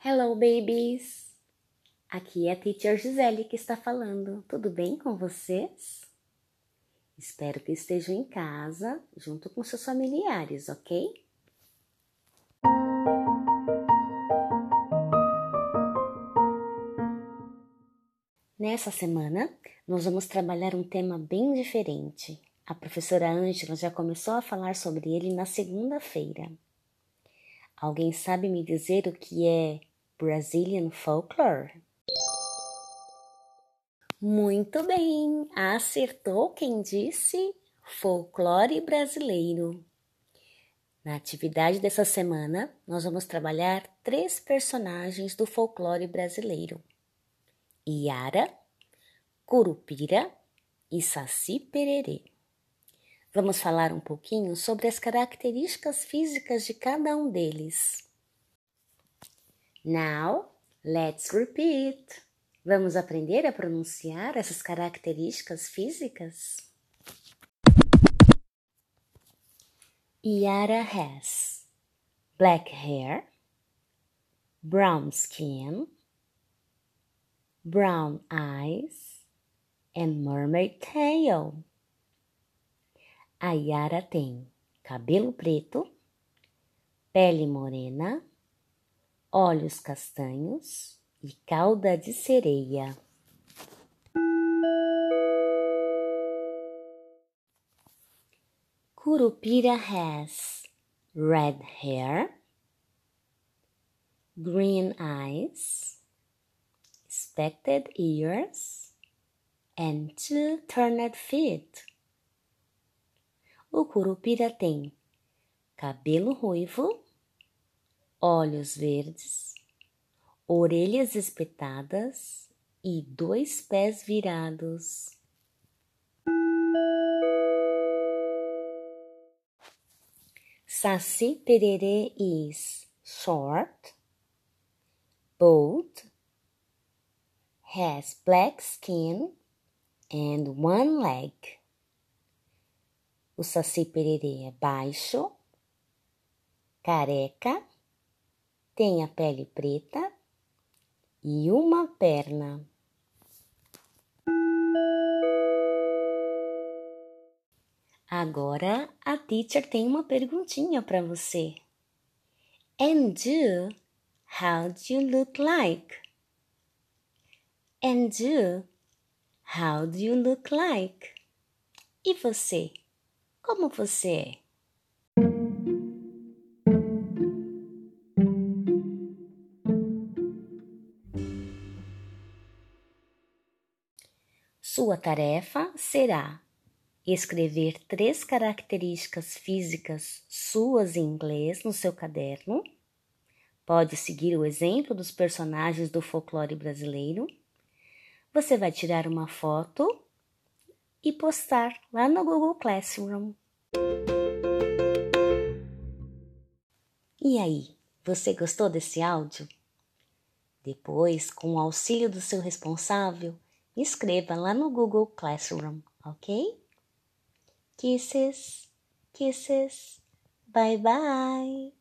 Hello, babies! Aqui é a Teacher Gisele que está falando. Tudo bem com vocês? Espero que estejam em casa junto com seus familiares, ok? Nessa semana, nós vamos trabalhar um tema bem diferente. A professora Ângela já começou a falar sobre ele na segunda-feira. Alguém sabe me dizer o que é Brazilian Folklore? Muito bem, acertou quem disse folclore brasileiro. Na atividade dessa semana, nós vamos trabalhar três personagens do folclore brasileiro: Iara, Curupira e Saci Pererê. Vamos falar um pouquinho sobre as características físicas de cada um deles. Now, let's repeat. Vamos aprender a pronunciar essas características físicas? Yara has black hair, brown skin, brown eyes, and mermaid tail. A Yara tem cabelo preto, pele morena, olhos castanhos e cauda de sereia. Curupira has red hair, green eyes, spected ears, and two turned feet. O curupira tem cabelo ruivo, olhos verdes, orelhas espetadas e dois pés virados. Saci pererê is short, bold, has black skin and one leg. O Saci Pererê é baixo, careca, tem a pele preta e uma perna. Agora a teacher tem uma perguntinha para você. And you, how do you look like? And you, how do you look like? E você? Como você é? Sua tarefa será escrever três características físicas suas em inglês no seu caderno. Pode seguir o exemplo dos personagens do folclore brasileiro. Você vai tirar uma foto e postar lá no Google Classroom. E aí, você gostou desse áudio? Depois, com o auxílio do seu responsável, escreva lá no Google Classroom, ok? Kisses, kisses, bye bye!